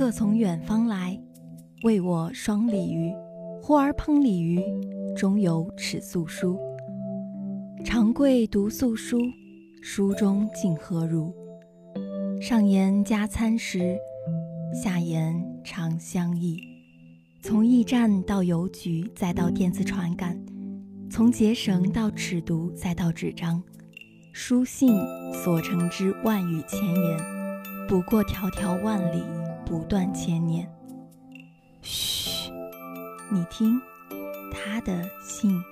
客从远方来，为我双鲤鱼。呼儿烹鲤鱼，中有尺素书。长贵读素书，书中竟何如？上言加餐食，下言长相忆。从驿站到邮局，再到电子传感；从结绳到尺牍，再到纸张。书信所成之万语千言，不过迢迢万里，不断千年。嘘，你听，他的信。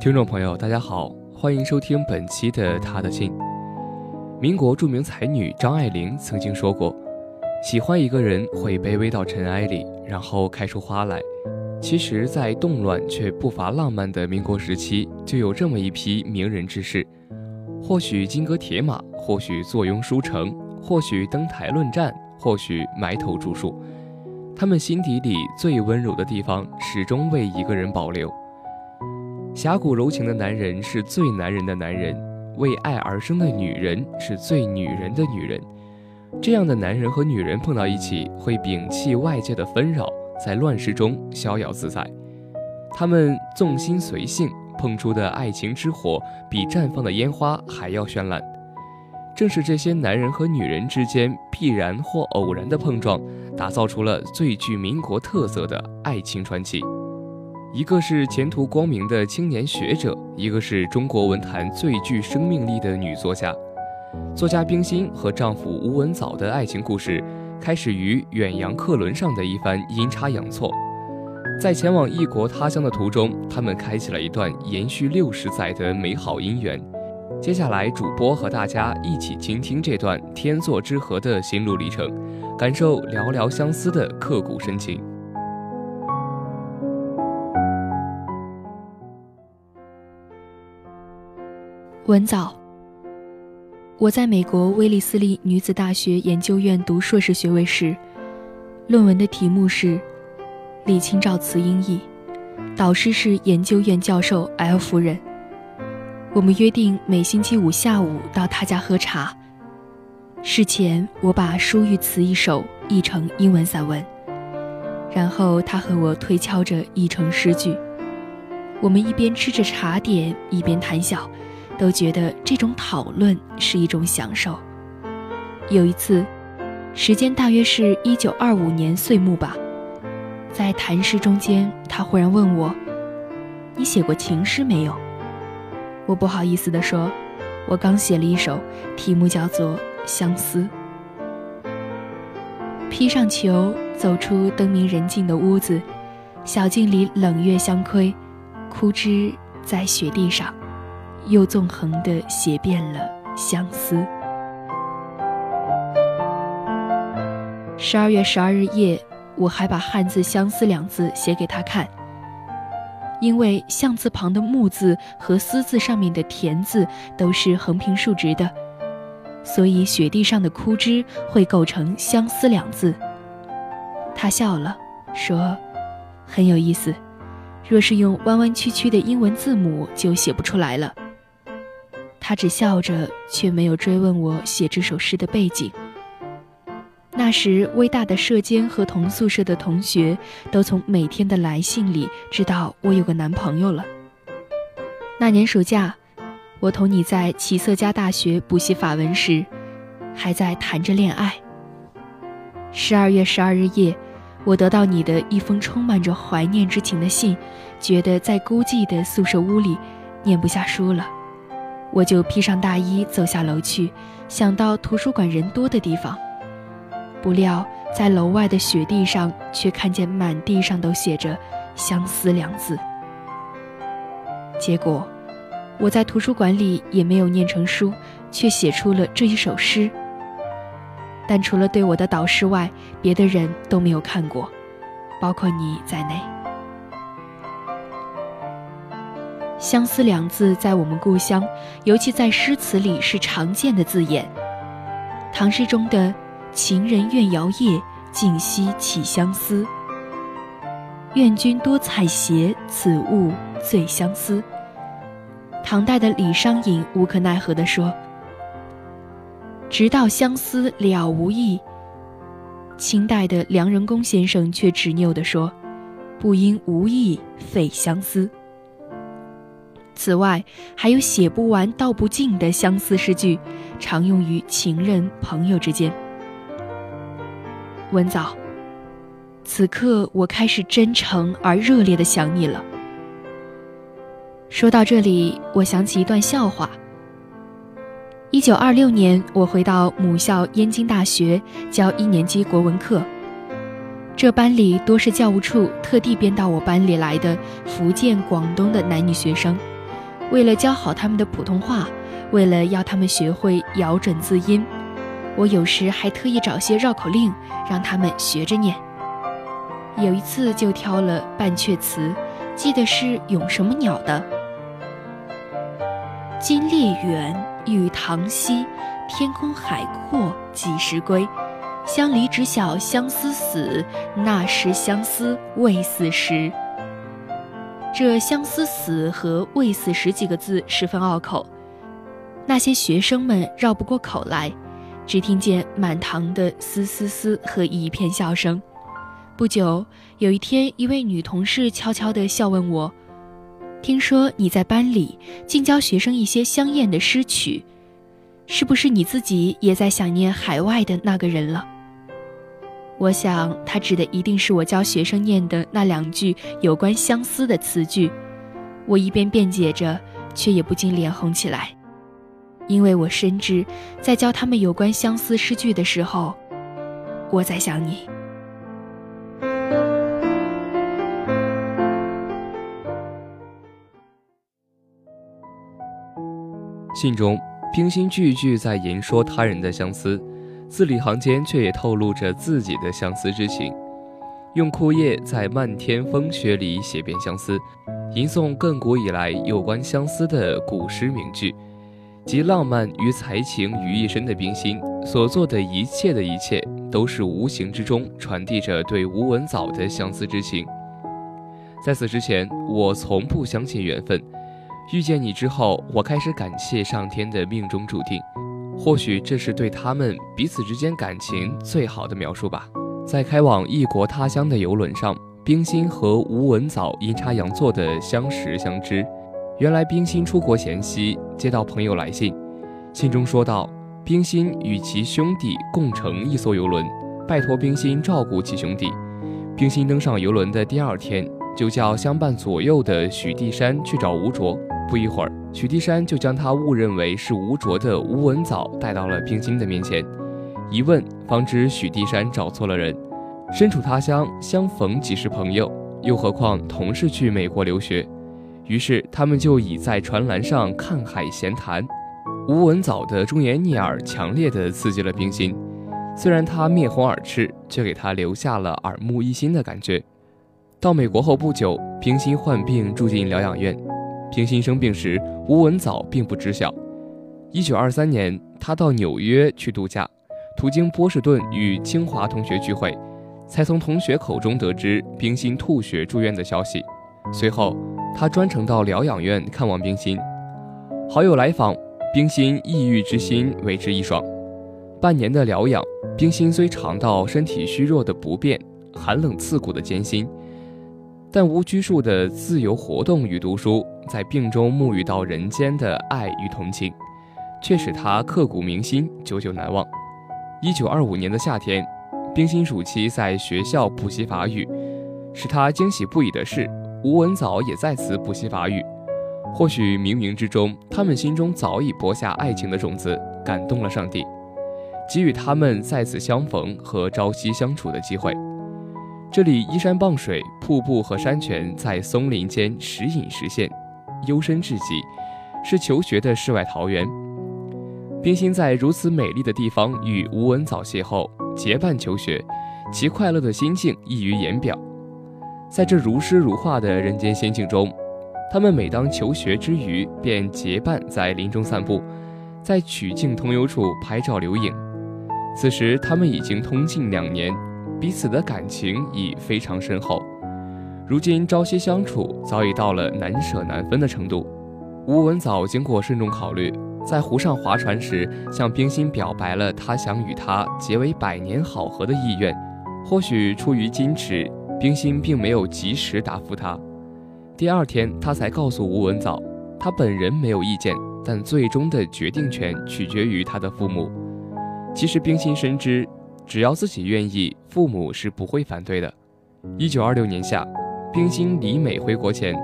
听众朋友，大家好，欢迎收听本期的《他的信》。民国著名才女张爱玲曾经说过。喜欢一个人会卑微到尘埃里，然后开出花来。其实，在动乱却不乏浪漫的民国时期，就有这么一批名人志士。或许金戈铁马，或许坐拥书城，或许登台论战，或许埋头著述。他们心底里最温柔的地方，始终为一个人保留。侠骨柔情的男人是最男人的男人，为爱而生的女人是最女人的女人。这样的男人和女人碰到一起，会摒弃外界的纷扰，在乱世中逍遥自在。他们纵心随性，碰出的爱情之火比绽放的烟花还要绚烂。正是这些男人和女人之间必然或偶然的碰撞，打造出了最具民国特色的爱情传奇。一个是前途光明的青年学者，一个是中国文坛最具生命力的女作家。作家冰心和丈夫吴文藻的爱情故事，开始于远洋客轮上的一番阴差阳错，在前往异国他乡的途中，他们开启了一段延续六十载的美好姻缘。接下来，主播和大家一起倾听这段天作之合的心路历程，感受寥寥相思的刻骨深情。文藻。我在美国威利斯利女子大学研究院读硕士学位时，论文的题目是《李清照词音译》，导师是研究院教授 L 夫人。我们约定每星期五下午到她家喝茶。事前我把书玉词一首译成英文散文，然后她和我推敲着译成诗句。我们一边吃着茶点，一边谈笑。都觉得这种讨论是一种享受。有一次，时间大约是一九二五年岁末吧，在谈诗中间，他忽然问我：“你写过情诗没有？”我不好意思地说：“我刚写了一首，题目叫做《相思》。”披上裘，走出灯明人静的屋子，小径里冷月相窥，枯枝在雪地上。又纵横地写遍了相思。十二月十二日夜，我还把汉字“相思”两字写给他看。因为“相”字旁的“木”字和“思”字上面的“田”字都是横平竖直的，所以雪地上的枯枝会构成“相思”两字。他笑了，说：“很有意思。若是用弯弯曲曲的英文字母，就写不出来了。”他只笑着，却没有追问我写这首诗的背景。那时，微大的社监和同宿舍的同学都从每天的来信里知道我有个男朋友了。那年暑假，我同你在齐瑟加大学补习法文时，还在谈着恋爱。十二月十二日夜，我得到你的一封充满着怀念之情的信，觉得在孤寂的宿舍屋里，念不下书了。我就披上大衣走下楼去，想到图书馆人多的地方。不料在楼外的雪地上，却看见满地上都写着“相思”两字。结果，我在图书馆里也没有念成书，却写出了这一首诗。但除了对我的导师外，别的人都没有看过，包括你在内。相思两字在我们故乡，尤其在诗词里是常见的字眼。唐诗中的“情人怨遥夜，竟夕起相思”，愿君多采撷，此物最相思。”唐代的李商隐无可奈何地说：“直到相思了无益。”清代的梁仁公先生却执拗地说：“不因无意废相思。”此外，还有写不完、道不尽的相思诗句，常用于情人、朋友之间。文藻，此刻我开始真诚而热烈的想你了。说到这里，我想起一段笑话。一九二六年，我回到母校燕京大学教一年级国文课，这班里多是教务处特地编到我班里来的福建、广东的男女学生。为了教好他们的普通话，为了要他们学会咬准字音，我有时还特意找些绕口令让他们学着念。有一次就挑了半阙词，记得是咏什么鸟的：“金猎远，玉堂西，天空海阔几时归？相离只晓相思死，那时相思未死时。”这“相思死”和“未死时”几个字十分拗口，那些学生们绕不过口来，只听见满堂的“嘶嘶嘶”和一片笑声。不久，有一天，一位女同事悄悄地笑问我：“听说你在班里竟教学生一些香艳的诗曲，是不是你自己也在想念海外的那个人了？”我想，他指的一定是我教学生念的那两句有关相思的词句。我一边辩解着，却也不禁脸红起来，因为我深知，在教他们有关相思诗句的时候，我在想你。信中，冰心句句在言说他人的相思。字里行间却也透露着自己的相思之情，用枯叶在漫天风雪里写遍相思，吟诵亘古以来有关相思的古诗名句，集浪漫与才情于一身的冰心所做的一切的一切，都是无形之中传递着对吴文藻的相思之情。在此之前，我从不相信缘分，遇见你之后，我开始感谢上天的命中注定。或许这是对他们彼此之间感情最好的描述吧。在开往异国他乡的游轮上，冰心和吴文藻阴差阳错的相识相知。原来冰心出国前夕接到朋友来信，信中说道：冰心与其兄弟共乘一艘游轮，拜托冰心照顾其兄弟。冰心登上游轮的第二天，就叫相伴左右的许地山去找吴卓。不一会儿，许地山就将他误认为是吴卓的吴文藻带到了冰心的面前。一问，方知许地山找错了人。身处他乡，相逢即是朋友，又何况同是去美国留学。于是他们就倚在船栏上看海闲谈。吴文藻的忠言逆耳，强烈的刺激了冰心。虽然他面红耳赤，却给他留下了耳目一新的感觉。到美国后不久，冰心患病住进疗养院。冰心生病时，吴文藻并不知晓。一九二三年，他到纽约去度假，途经波士顿与清华同学聚会，才从同学口中得知冰心吐血住院的消息。随后，他专程到疗养院看望冰心。好友来访，冰心抑郁之心为之一爽。半年的疗养，冰心虽尝到身体虚弱的不便、寒冷刺骨的艰辛。但无拘束的自由活动与读书，在病中沐浴到人间的爱与同情，却使他刻骨铭心，久久难忘。一九二五年的夏天，冰心暑期在学校补习法语，使他惊喜不已的是，吴文藻也在此补习法语。或许冥冥之中，他们心中早已播下爱情的种子，感动了上帝，给予他们再次相逢和朝夕相处的机会。这里依山傍水，瀑布和山泉在松林间时隐时现，幽深至极，是求学的世外桃源。冰心在如此美丽的地方与吴文藻邂逅，结伴求学，其快乐的心境溢于言表。在这如诗如画的人间仙境中，他们每当求学之余，便结伴在林中散步，在曲径通幽处拍照留影。此时，他们已经通近两年。彼此的感情已非常深厚。如今朝夕相处，早已到了难舍难分的程度。吴文藻经过慎重考虑，在湖上划船时，向冰心表白了他想与他结为百年好合的意愿。或许出于矜持，冰心并没有及时答复他。第二天，他才告诉吴文藻，他本人没有意见，但最终的决定权取决于他的父母。其实，冰心深知，只要自己愿意，父母是不会反对的。一九二六年夏，冰心离美回国前，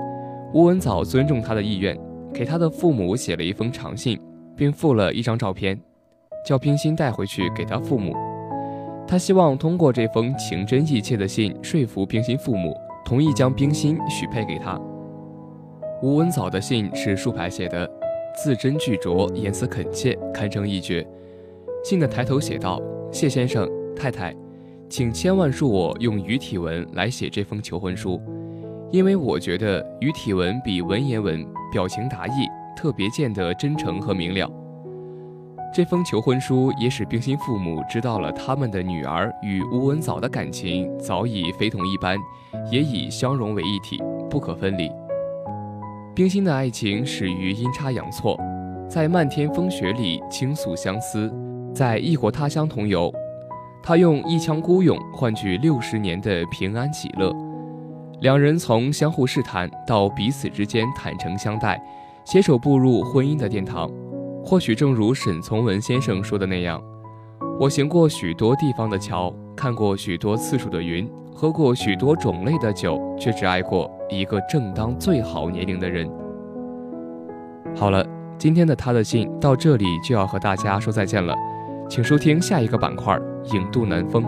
吴文藻尊重他的意愿。给他的父母写了一封长信，并附了一张照片，叫冰心带回去给他父母。他希望通过这封情真意切的信说服冰心父母同意将冰心许配给他。吴文藻的信是竖排写的，字斟句酌，言辞恳切，堪称一绝。信的抬头写道：“谢先生、太太，请千万恕我用语体文来写这封求婚书。”因为我觉得语体文比文言文表情达意，特别见得真诚和明了。这封求婚书也使冰心父母知道了他们的女儿与吴文藻的感情早已非同一般，也已相融为一体，不可分离。冰心的爱情始于阴差阳错，在漫天风雪里倾诉相思，在异国他乡同游，他用一腔孤勇换取六十年的平安喜乐。两人从相互试探到彼此之间坦诚相待，携手步入婚姻的殿堂。或许正如沈从文先生说的那样：“我行过许多地方的桥，看过许多次数的云，喝过许多种类的酒，却只爱过一个正当最好年龄的人。”好了，今天的他的信到这里就要和大家说再见了，请收听下一个板块《影渡南风》。